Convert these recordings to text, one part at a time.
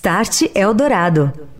Start Eldorado.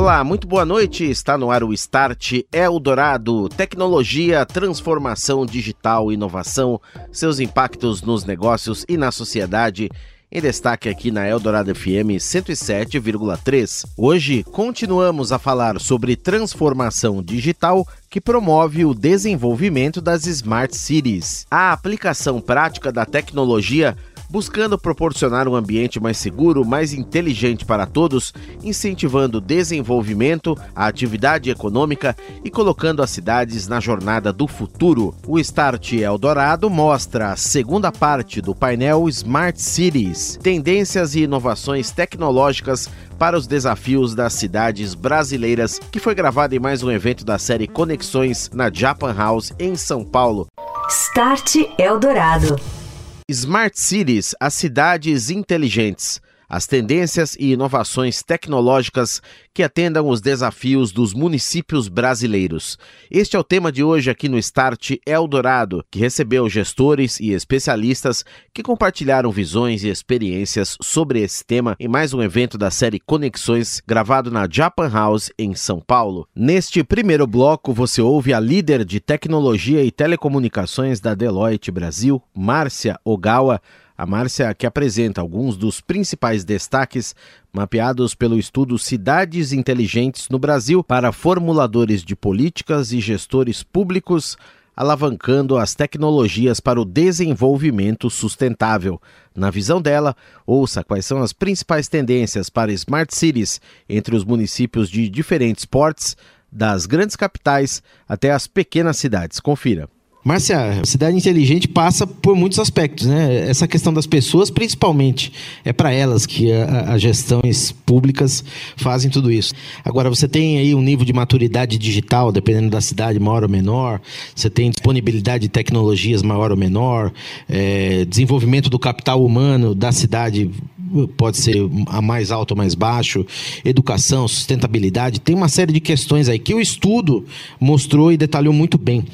Olá, muito boa noite. Está no ar o Start Eldorado. Tecnologia, transformação digital, inovação, seus impactos nos negócios e na sociedade. Em destaque aqui na Eldorado FM 107,3. Hoje continuamos a falar sobre transformação digital que promove o desenvolvimento das Smart Cities. A aplicação prática da tecnologia buscando proporcionar um ambiente mais seguro, mais inteligente para todos, incentivando o desenvolvimento, a atividade econômica e colocando as cidades na jornada do futuro. O Start Eldorado mostra a segunda parte do painel Smart Cities, tendências e inovações tecnológicas para os desafios das cidades brasileiras, que foi gravado em mais um evento da série Conexões na Japan House em São Paulo. Start Eldorado. Smart Cities, as cidades inteligentes as tendências e inovações tecnológicas que atendam os desafios dos municípios brasileiros. Este é o tema de hoje aqui no Start Eldorado, que recebeu gestores e especialistas que compartilharam visões e experiências sobre esse tema em mais um evento da série Conexões, gravado na Japan House em São Paulo. Neste primeiro bloco, você ouve a líder de tecnologia e telecomunicações da Deloitte Brasil, Márcia Ogawa, a Márcia que apresenta alguns dos principais destaques mapeados pelo estudo Cidades Inteligentes no Brasil para formuladores de políticas e gestores públicos, alavancando as tecnologias para o desenvolvimento sustentável. Na visão dela, ouça quais são as principais tendências para smart cities entre os municípios de diferentes portes, das grandes capitais até as pequenas cidades. Confira. Márcia, cidade inteligente passa por muitos aspectos, né? Essa questão das pessoas, principalmente, é para elas que as gestões públicas fazem tudo isso. Agora, você tem aí um nível de maturidade digital, dependendo da cidade, maior ou menor. Você tem disponibilidade de tecnologias maior ou menor, é, desenvolvimento do capital humano da cidade pode ser a mais alto ou mais baixo, educação, sustentabilidade, tem uma série de questões aí que o estudo mostrou e detalhou muito bem.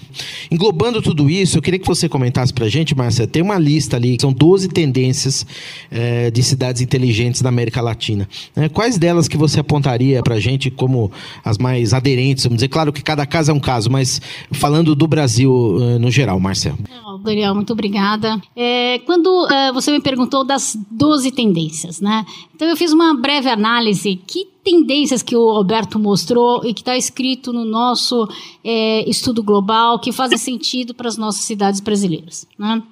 Englobando tudo isso, eu queria que você comentasse para a gente, Márcia, tem uma lista ali, são 12 tendências é, de cidades inteligentes da América Latina. É, quais delas que você apontaria para a gente como as mais aderentes? Vamos dizer, claro que cada caso é um caso, mas falando do Brasil eh, no geral, Márcia. Daniel, muito obrigada. É, quando é, você me perguntou das 12 tendências, né? Então eu fiz uma breve análise. Que tendências que o Alberto mostrou e que está escrito no nosso é, estudo global que fazem sentido para as nossas cidades brasileiras, né?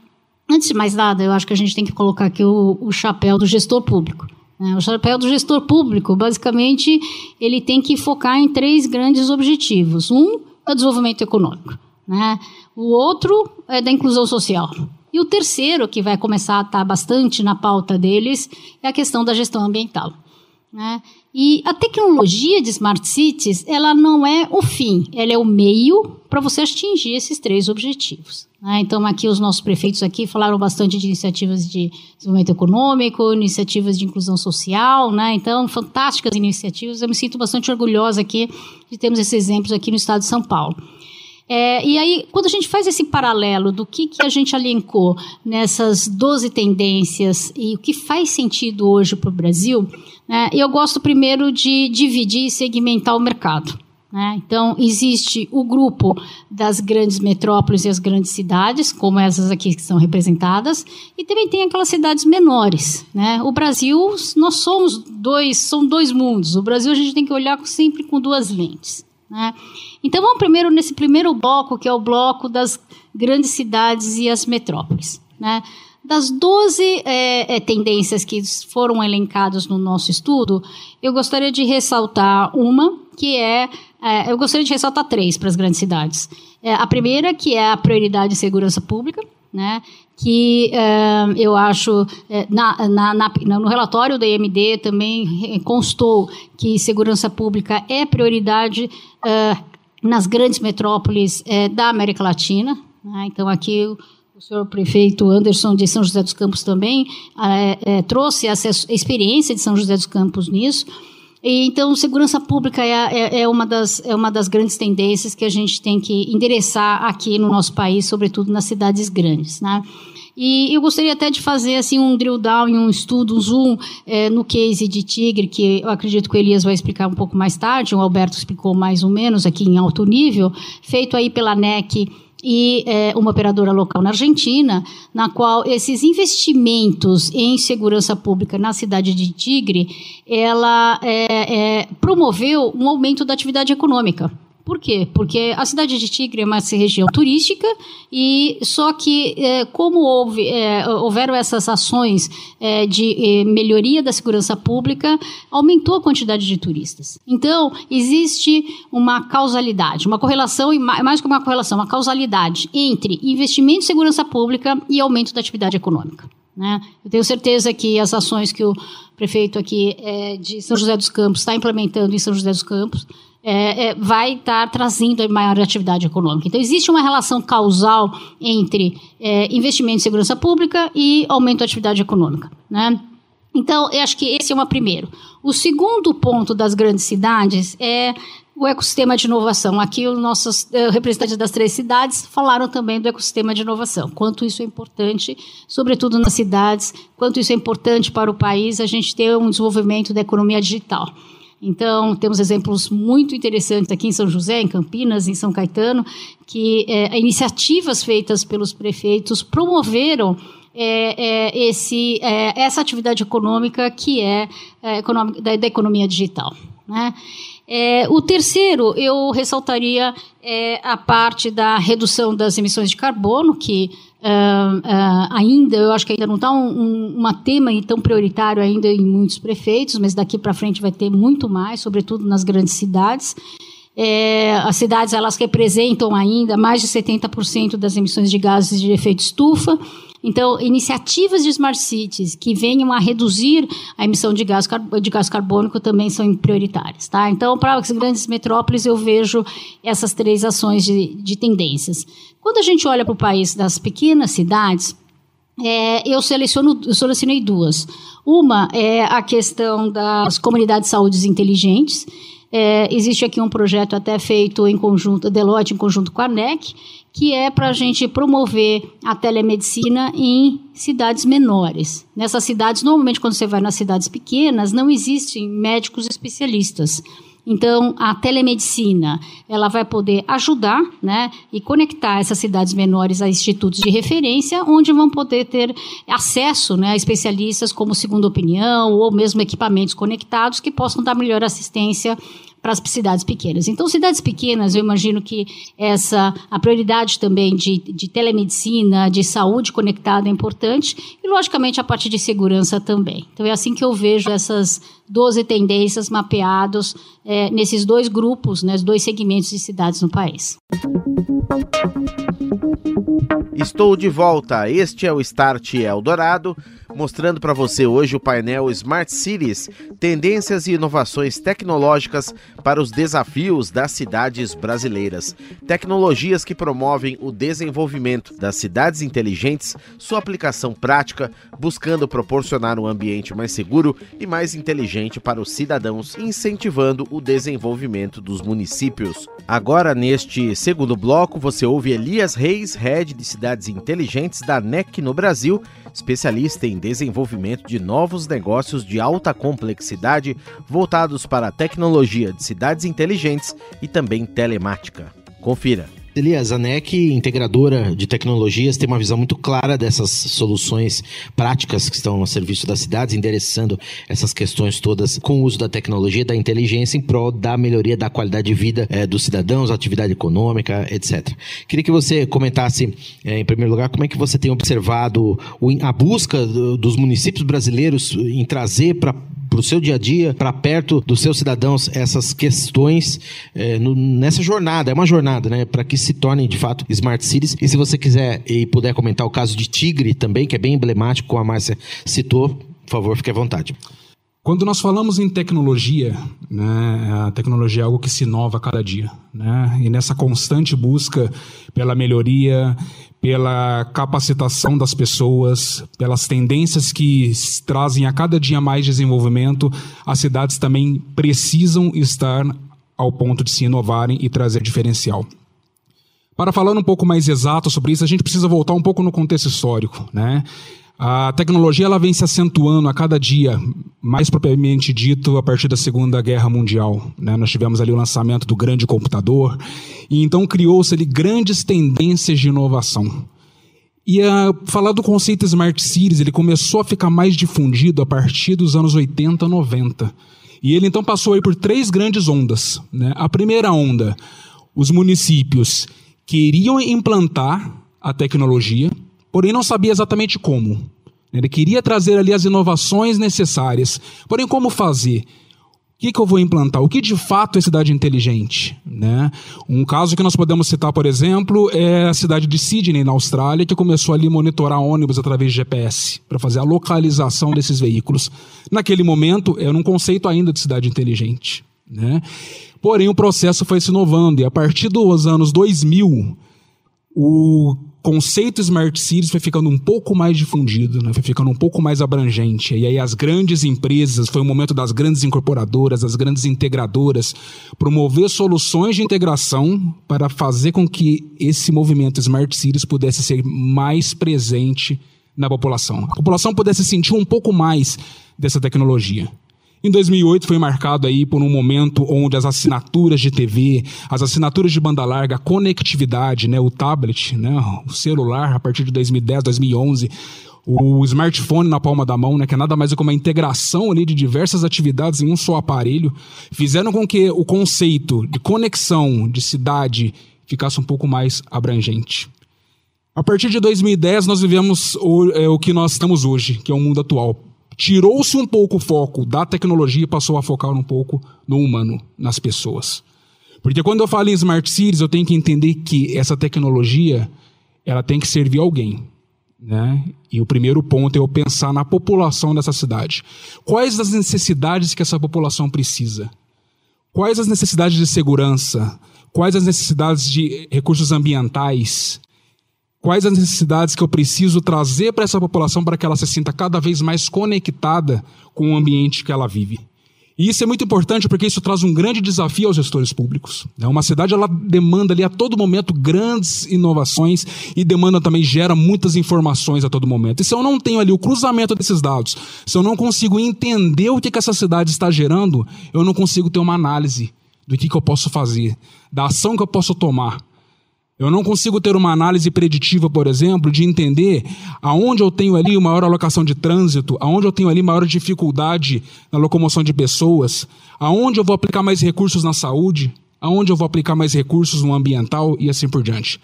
Antes de mais nada, eu acho que a gente tem que colocar aqui o, o chapéu do gestor público. Né? O chapéu do gestor público, basicamente, ele tem que focar em três grandes objetivos. Um é o desenvolvimento econômico. Né? O outro é da inclusão social. E o terceiro, que vai começar a estar bastante na pauta deles, é a questão da gestão ambiental. Né? E a tecnologia de smart cities, ela não é o fim, ela é o meio para você atingir esses três objetivos. Né? Então, aqui os nossos prefeitos aqui falaram bastante de iniciativas de desenvolvimento econômico, iniciativas de inclusão social, né? Então, fantásticas iniciativas. Eu me sinto bastante orgulhosa aqui de termos esses exemplos aqui no estado de São Paulo. É, e aí, quando a gente faz esse paralelo do que, que a gente elencou nessas 12 tendências e o que faz sentido hoje para o Brasil, né, eu gosto primeiro de dividir e segmentar o mercado. Né? Então, existe o grupo das grandes metrópoles e as grandes cidades, como essas aqui que são representadas, e também tem aquelas cidades menores. Né? O Brasil, nós somos dois, são dois mundos. O Brasil a gente tem que olhar sempre com duas lentes. Né? Então vamos primeiro nesse primeiro bloco, que é o bloco das grandes cidades e as metrópoles. Né? Das 12 é, é, tendências que foram elencadas no nosso estudo, eu gostaria de ressaltar uma, que é. é eu gostaria de ressaltar três para as grandes cidades. É, a primeira, que é a prioridade de segurança pública, né? que é, eu acho, é, na, na, na, no relatório da IMD também constou que segurança pública é prioridade é, nas grandes metrópoles da América Latina. Né? Então, aqui o senhor prefeito Anderson de São José dos Campos também é, é, trouxe essa experiência de São José dos Campos nisso. Então, segurança pública é, é, é, uma das, é uma das grandes tendências que a gente tem que endereçar aqui no nosso país, sobretudo nas cidades grandes. Né? E eu gostaria até de fazer assim um drill down um estudo, um zoom é, no case de Tigre, que eu acredito que o Elias vai explicar um pouco mais tarde, o Alberto explicou mais ou menos aqui em alto nível, feito aí pela NEC e é, uma operadora local na Argentina, na qual esses investimentos em segurança pública na cidade de Tigre, ela é, é, promoveu um aumento da atividade econômica. Por quê? Porque a cidade de Tigre é uma região turística e só que é, como houve, é, houveram essas ações é, de é, melhoria da segurança pública, aumentou a quantidade de turistas. Então existe uma causalidade, uma correlação e mais que uma correlação, uma causalidade entre investimento em segurança pública e aumento da atividade econômica. Né? Eu tenho certeza que as ações que o prefeito aqui é, de São José dos Campos está implementando em São José dos Campos é, é, vai estar trazendo maior atividade econômica. Então, existe uma relação causal entre é, investimento em segurança pública e aumento da atividade econômica. Né? Então, eu acho que esse é o primeiro. O segundo ponto das grandes cidades é o ecossistema de inovação. Aqui os nossos uh, representantes das três cidades falaram também do ecossistema de inovação, quanto isso é importante, sobretudo nas cidades, quanto isso é importante para o país a gente ter um desenvolvimento da economia digital. Então, temos exemplos muito interessantes aqui em São José, em Campinas, em São Caetano, que é, iniciativas feitas pelos prefeitos promoveram é, é, esse, é, essa atividade econômica que é, é econômica, da, da, economia digital. Né? É, o terceiro, eu ressaltaria a parte da redução das emissões de carbono, que Uh, uh, ainda, eu acho que ainda não está um, um uma tema tão prioritário ainda em muitos prefeitos, mas daqui para frente vai ter muito mais, sobretudo nas grandes cidades. É, as cidades elas representam ainda mais de 70% das emissões de gases de efeito estufa. Então, iniciativas de smart cities que venham a reduzir a emissão de gás, de gás carbônico também são prioritárias. Tá? Então, para as grandes metrópoles, eu vejo essas três ações de, de tendências. Quando a gente olha para o país das pequenas cidades, é, eu, seleciono, eu selecionei duas. Uma é a questão das comunidades de saúde inteligentes. É, existe aqui um projeto até feito em conjunto, Deloitte em conjunto com a ANEC, que é para a gente promover a telemedicina em cidades menores. Nessas cidades, normalmente quando você vai nas cidades pequenas, não existem médicos especialistas. Então, a telemedicina, ela vai poder ajudar, né, e conectar essas cidades menores a institutos de referência, onde vão poder ter acesso, né, a especialistas como segunda opinião ou mesmo equipamentos conectados que possam dar melhor assistência para as cidades pequenas. Então, cidades pequenas, eu imagino que essa a prioridade também de, de telemedicina, de saúde conectada é importante e, logicamente, a parte de segurança também. Então, é assim que eu vejo essas 12 tendências mapeadas é, nesses dois grupos, né, dois segmentos de cidades no país. Estou de volta. Este é o Start Eldorado, mostrando para você hoje o painel Smart Cities, tendências e inovações tecnológicas para os desafios das cidades brasileiras. Tecnologias que promovem o desenvolvimento das cidades inteligentes, sua aplicação prática, buscando proporcionar um ambiente mais seguro e mais inteligente para os cidadãos, incentivando o desenvolvimento dos municípios. Agora, neste segundo bloco, você ouve Elias Reis, head de cidades inteligentes da NEC no Brasil, especialista em desenvolvimento de novos negócios de alta complexidade voltados para a tecnologia de cidades inteligentes e também telemática. Confira. Elias, a NEC, integradora de tecnologias, tem uma visão muito clara dessas soluções práticas que estão a serviço das cidades, endereçando essas questões todas com o uso da tecnologia, da inteligência, em prol da melhoria da qualidade de vida é, dos cidadãos, atividade econômica, etc. Queria que você comentasse, é, em primeiro lugar, como é que você tem observado a busca dos municípios brasileiros em trazer para para o seu dia a dia, para perto dos seus cidadãos, essas questões é, no, nessa jornada. É uma jornada, né? Para que se tornem de fato smart cities. E se você quiser e puder comentar o caso de Tigre também, que é bem emblemático, como a Márcia citou, por favor, fique à vontade. Quando nós falamos em tecnologia, né, a tecnologia é algo que se inova a cada dia. Né? E nessa constante busca pela melhoria, pela capacitação das pessoas, pelas tendências que trazem a cada dia mais desenvolvimento, as cidades também precisam estar ao ponto de se inovarem e trazer diferencial. Para falar um pouco mais exato sobre isso, a gente precisa voltar um pouco no contexto histórico. Né? A tecnologia ela vem se acentuando a cada dia, mais propriamente dito a partir da Segunda Guerra Mundial. Né? Nós tivemos ali o lançamento do grande computador, e então criou-se ali grandes tendências de inovação. E a, falar do conceito Smart Cities, ele começou a ficar mais difundido a partir dos anos 80, 90. E ele então passou aí por três grandes ondas. Né? A primeira onda, os municípios queriam implantar a tecnologia, porém não sabia exatamente como. Ele queria trazer ali as inovações necessárias, porém como fazer? O que, que, eu vou implantar? O que de fato é cidade inteligente? Né? Um caso que nós podemos citar, por exemplo, é a cidade de Sydney, na Austrália, que começou ali a monitorar ônibus através de GPS, para fazer a localização desses veículos. Naquele momento, era um conceito ainda de cidade inteligente. Né? Porém, o processo foi se inovando, e a partir dos anos 2000, o conceito Smart Cities foi ficando um pouco mais difundido, né? foi ficando um pouco mais abrangente. E aí as grandes empresas, foi o momento das grandes incorporadoras, das grandes integradoras, promover soluções de integração para fazer com que esse movimento Smart Cities pudesse ser mais presente na população. A população pudesse sentir um pouco mais dessa tecnologia. Em 2008 foi marcado aí por um momento onde as assinaturas de TV, as assinaturas de banda larga, a conectividade, né, o tablet, né, o celular, a partir de 2010, 2011, o smartphone na palma da mão, né, que é nada mais do que uma integração ali de diversas atividades em um só aparelho, fizeram com que o conceito de conexão de cidade ficasse um pouco mais abrangente. A partir de 2010, nós vivemos o, é, o que nós estamos hoje, que é o mundo atual tirou-se um pouco o foco da tecnologia e passou a focar um pouco no humano, nas pessoas. Porque quando eu falo em smart cities, eu tenho que entender que essa tecnologia ela tem que servir alguém. Né? E o primeiro ponto é eu pensar na população dessa cidade. Quais as necessidades que essa população precisa? Quais as necessidades de segurança? Quais as necessidades de recursos ambientais? Quais as necessidades que eu preciso trazer para essa população para que ela se sinta cada vez mais conectada com o ambiente que ela vive? E isso é muito importante porque isso traz um grande desafio aos gestores públicos. Né? Uma cidade ela demanda ali a todo momento grandes inovações e demanda também gera muitas informações a todo momento. E se eu não tenho ali o cruzamento desses dados, se eu não consigo entender o que, que essa cidade está gerando, eu não consigo ter uma análise do que, que eu posso fazer, da ação que eu posso tomar. Eu não consigo ter uma análise preditiva, por exemplo, de entender aonde eu tenho ali maior alocação de trânsito, aonde eu tenho ali maior dificuldade na locomoção de pessoas, aonde eu vou aplicar mais recursos na saúde, aonde eu vou aplicar mais recursos no ambiental e assim por diante.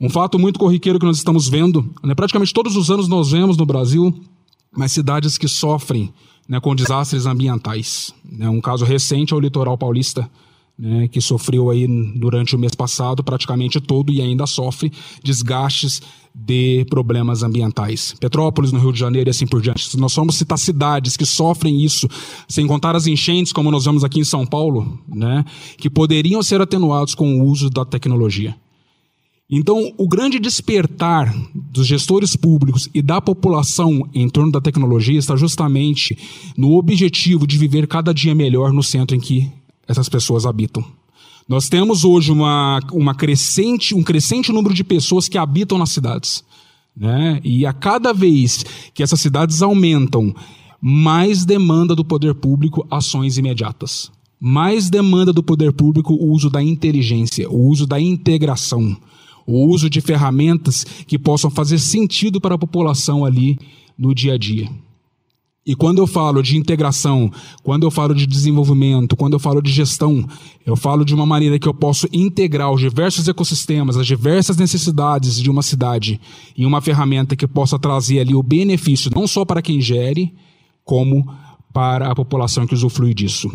Um fato muito corriqueiro que nós estamos vendo, né, praticamente todos os anos nós vemos no Brasil mais cidades que sofrem né, com desastres ambientais. Né, um caso recente é o litoral paulista, né, que sofreu aí durante o mês passado praticamente todo e ainda sofre desgastes de problemas ambientais. Petrópolis, no Rio de Janeiro e assim por diante. Nós vamos citar cidades que sofrem isso, sem contar as enchentes, como nós vemos aqui em São Paulo, né, que poderiam ser atenuados com o uso da tecnologia. Então, o grande despertar dos gestores públicos e da população em torno da tecnologia está justamente no objetivo de viver cada dia melhor no centro em que essas pessoas habitam. Nós temos hoje uma, uma crescente, um crescente número de pessoas que habitam nas cidades. Né? E a cada vez que essas cidades aumentam, mais demanda do poder público ações imediatas. mais demanda do poder público o uso da inteligência, o uso da integração, o uso de ferramentas que possam fazer sentido para a população ali no dia a dia. E quando eu falo de integração, quando eu falo de desenvolvimento, quando eu falo de gestão, eu falo de uma maneira que eu posso integrar os diversos ecossistemas, as diversas necessidades de uma cidade em uma ferramenta que possa trazer ali o benefício não só para quem gere, como para a população que usufrui disso.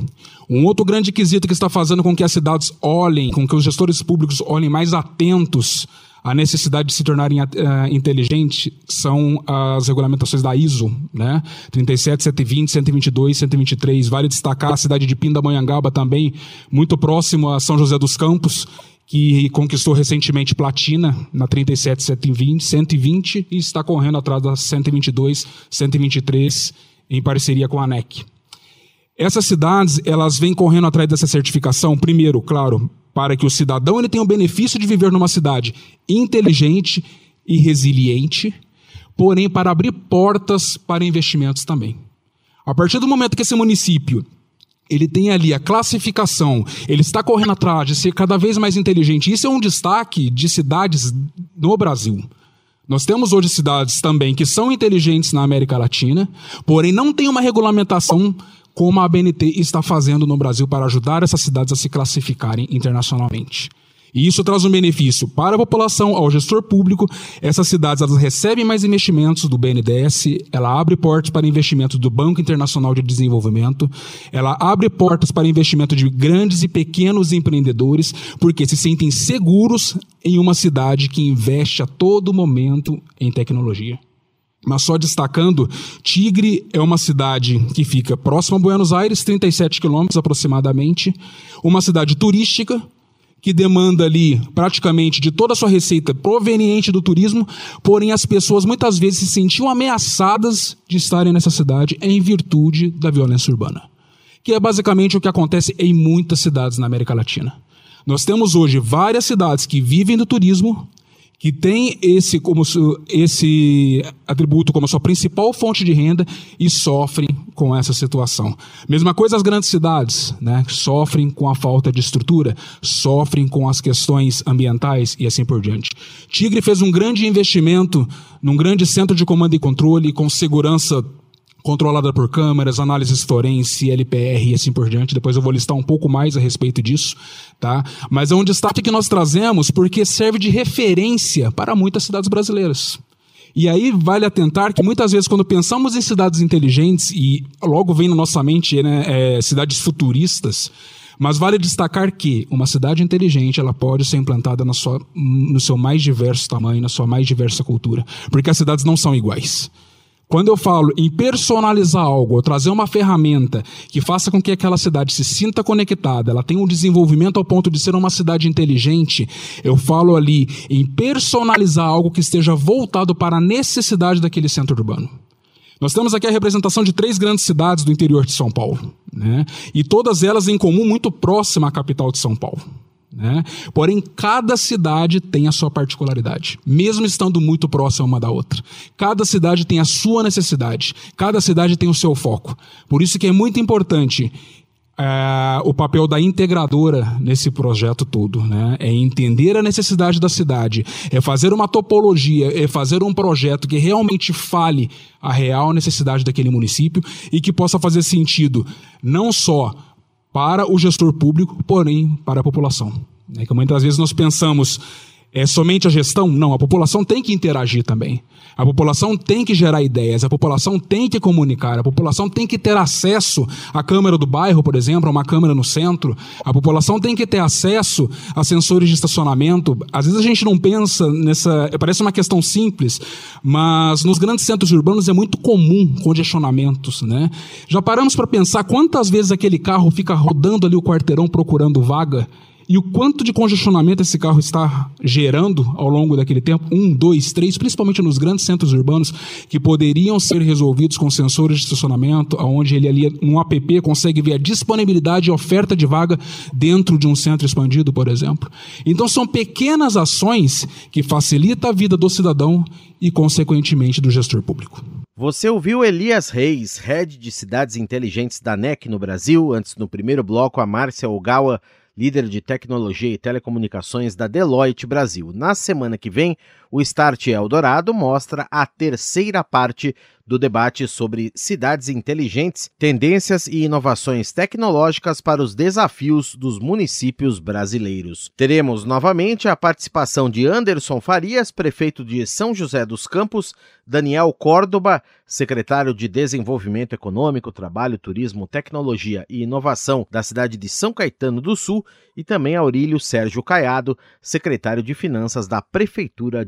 Um outro grande quesito que está fazendo com que as cidades olhem, com que os gestores públicos olhem mais atentos a necessidade de se tornarem uh, inteligentes são as regulamentações da ISO, né? 37, 120, 122, 123. Vale destacar a cidade de Pindamonhangaba também, muito próximo a São José dos Campos, que conquistou recentemente platina na 37, 120, 120 e está correndo atrás da 122, 123 em parceria com a ANEC. Essas cidades, elas vêm correndo atrás dessa certificação, primeiro, claro, para que o cidadão ele tenha o benefício de viver numa cidade inteligente e resiliente, porém para abrir portas para investimentos também. A partir do momento que esse município ele tem ali a classificação, ele está correndo atrás de ser cada vez mais inteligente. Isso é um destaque de cidades no Brasil. Nós temos hoje cidades também que são inteligentes na América Latina, porém não tem uma regulamentação como a ABNT está fazendo no Brasil para ajudar essas cidades a se classificarem internacionalmente. E isso traz um benefício para a população, ao gestor público. Essas cidades elas recebem mais investimentos do BNDES, ela abre portas para investimentos do Banco Internacional de Desenvolvimento, ela abre portas para investimento de grandes e pequenos empreendedores, porque se sentem seguros em uma cidade que investe a todo momento em tecnologia. Mas só destacando, Tigre é uma cidade que fica próxima a Buenos Aires, 37 quilômetros aproximadamente, uma cidade turística que demanda ali praticamente de toda a sua receita proveniente do turismo, porém as pessoas muitas vezes se sentiam ameaçadas de estarem nessa cidade em virtude da violência urbana, que é basicamente o que acontece em muitas cidades na América Latina. Nós temos hoje várias cidades que vivem do turismo, que tem esse, como, esse atributo como sua principal fonte de renda e sofrem com essa situação. Mesma coisa as grandes cidades, né? Sofrem com a falta de estrutura, sofrem com as questões ambientais e assim por diante. Tigre fez um grande investimento num grande centro de comando e controle com segurança controlada por câmeras, análises forense, LPR e assim por diante. Depois eu vou listar um pouco mais a respeito disso, tá? Mas é um destaque que nós trazemos porque serve de referência para muitas cidades brasileiras. E aí vale atentar que muitas vezes quando pensamos em cidades inteligentes e logo vem na nossa mente né, é, cidades futuristas, mas vale destacar que uma cidade inteligente ela pode ser implantada na sua, no seu mais diverso tamanho, na sua mais diversa cultura, porque as cidades não são iguais. Quando eu falo em personalizar algo, ou trazer uma ferramenta que faça com que aquela cidade se sinta conectada, ela tenha um desenvolvimento ao ponto de ser uma cidade inteligente, eu falo ali em personalizar algo que esteja voltado para a necessidade daquele centro urbano. Nós temos aqui a representação de três grandes cidades do interior de São Paulo, né? e todas elas em comum muito próxima à capital de São Paulo. Né? Porém, cada cidade tem a sua particularidade, mesmo estando muito próxima uma da outra. Cada cidade tem a sua necessidade, cada cidade tem o seu foco. Por isso que é muito importante é, o papel da integradora nesse projeto todo, né? É entender a necessidade da cidade, é fazer uma topologia, é fazer um projeto que realmente fale a real necessidade daquele município e que possa fazer sentido não só para o gestor público, porém para a população. É que muitas vezes nós pensamos é somente a gestão? Não, a população tem que interagir também. A população tem que gerar ideias, a população tem que comunicar, a população tem que ter acesso à câmera do bairro, por exemplo, a uma câmera no centro. A população tem que ter acesso a sensores de estacionamento. Às vezes a gente não pensa nessa. Parece uma questão simples, mas nos grandes centros urbanos é muito comum congestionamentos. Né? Já paramos para pensar quantas vezes aquele carro fica rodando ali o quarteirão procurando vaga? E o quanto de congestionamento esse carro está gerando ao longo daquele tempo? Um, dois, três, principalmente nos grandes centros urbanos, que poderiam ser resolvidos com sensores de estacionamento, onde ele ali, no app, consegue ver a disponibilidade e oferta de vaga dentro de um centro expandido, por exemplo. Então, são pequenas ações que facilitam a vida do cidadão e, consequentemente, do gestor público. Você ouviu Elias Reis, head de cidades inteligentes da NEC no Brasil. Antes, no primeiro bloco, a Márcia Ogawa, líder de tecnologia e telecomunicações da Deloitte Brasil. Na semana que vem, o Start Eldorado mostra a terceira parte do debate sobre cidades inteligentes, tendências e inovações tecnológicas para os desafios dos municípios brasileiros. Teremos novamente a participação de Anderson Farias, prefeito de São José dos Campos, Daniel Córdoba, secretário de Desenvolvimento Econômico, Trabalho, Turismo, Tecnologia e Inovação da cidade de São Caetano do Sul, e também Aurílio Sérgio Caiado, secretário de Finanças da Prefeitura